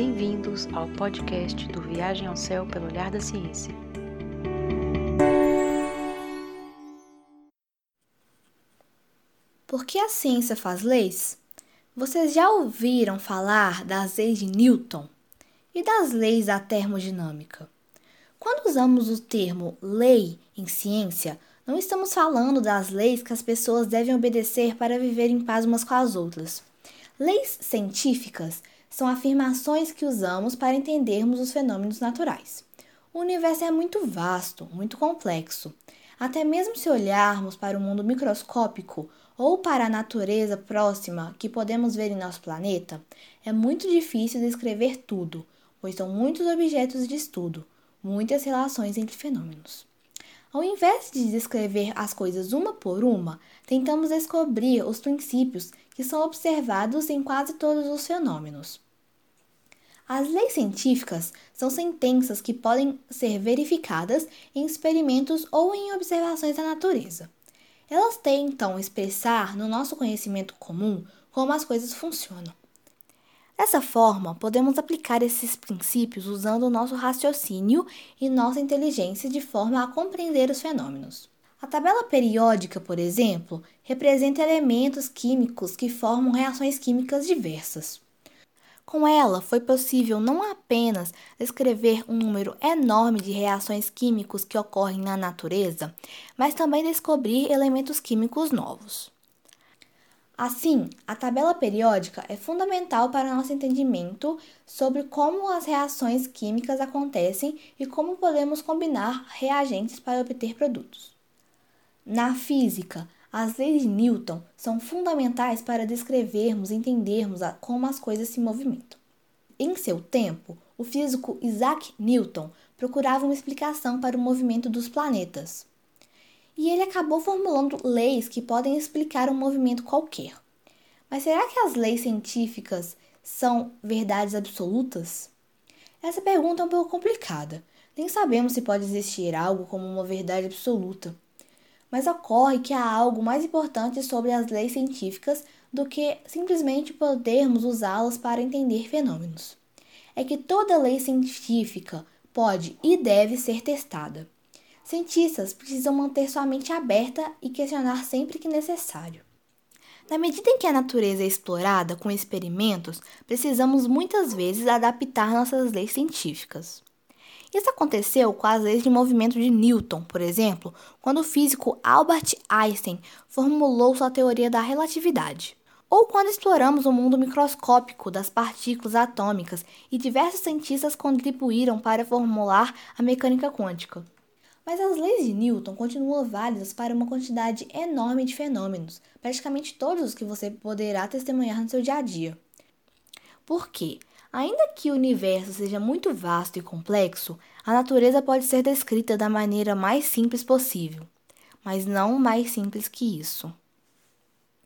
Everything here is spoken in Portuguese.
Bem-vindos ao podcast do Viagem ao Céu pelo Olhar da Ciência. Por que a ciência faz leis? Vocês já ouviram falar das leis de Newton e das leis da termodinâmica? Quando usamos o termo lei em ciência, não estamos falando das leis que as pessoas devem obedecer para viver em paz umas com as outras. Leis científicas são afirmações que usamos para entendermos os fenômenos naturais. O universo é muito vasto, muito complexo. Até mesmo se olharmos para o mundo microscópico ou para a natureza próxima que podemos ver em nosso planeta, é muito difícil descrever tudo, pois são muitos objetos de estudo, muitas relações entre fenômenos. Ao invés de descrever as coisas uma por uma, tentamos descobrir os princípios que são observados em quase todos os fenômenos. As leis científicas são sentenças que podem ser verificadas em experimentos ou em observações da natureza. Elas tentam expressar no nosso conhecimento comum como as coisas funcionam. Dessa forma, podemos aplicar esses princípios usando o nosso raciocínio e nossa inteligência de forma a compreender os fenômenos. A tabela periódica, por exemplo, representa elementos químicos que formam reações químicas diversas. Com ela, foi possível não apenas descrever um número enorme de reações químicas que ocorrem na natureza, mas também descobrir elementos químicos novos. Assim, a tabela periódica é fundamental para nosso entendimento sobre como as reações químicas acontecem e como podemos combinar reagentes para obter produtos. Na física, as leis de Newton são fundamentais para descrevermos e entendermos como as coisas se movimentam. Em seu tempo, o físico Isaac Newton procurava uma explicação para o movimento dos planetas e ele acabou formulando leis que podem explicar um movimento qualquer. Mas será que as leis científicas são verdades absolutas? Essa pergunta é um pouco complicada. Nem sabemos se pode existir algo como uma verdade absoluta. Mas ocorre que há algo mais importante sobre as leis científicas do que simplesmente podermos usá-las para entender fenômenos. É que toda lei científica pode e deve ser testada. Cientistas precisam manter sua mente aberta e questionar sempre que necessário. Na medida em que a natureza é explorada com experimentos, precisamos muitas vezes adaptar nossas leis científicas. Isso aconteceu com as leis de movimento de Newton, por exemplo, quando o físico Albert Einstein formulou sua teoria da relatividade. Ou quando exploramos o mundo microscópico das partículas atômicas e diversos cientistas contribuíram para formular a mecânica quântica. Mas as leis de Newton continuam válidas para uma quantidade enorme de fenômenos, praticamente todos os que você poderá testemunhar no seu dia a dia. Por quê? Ainda que o universo seja muito vasto e complexo, a natureza pode ser descrita da maneira mais simples possível, mas não mais simples que isso.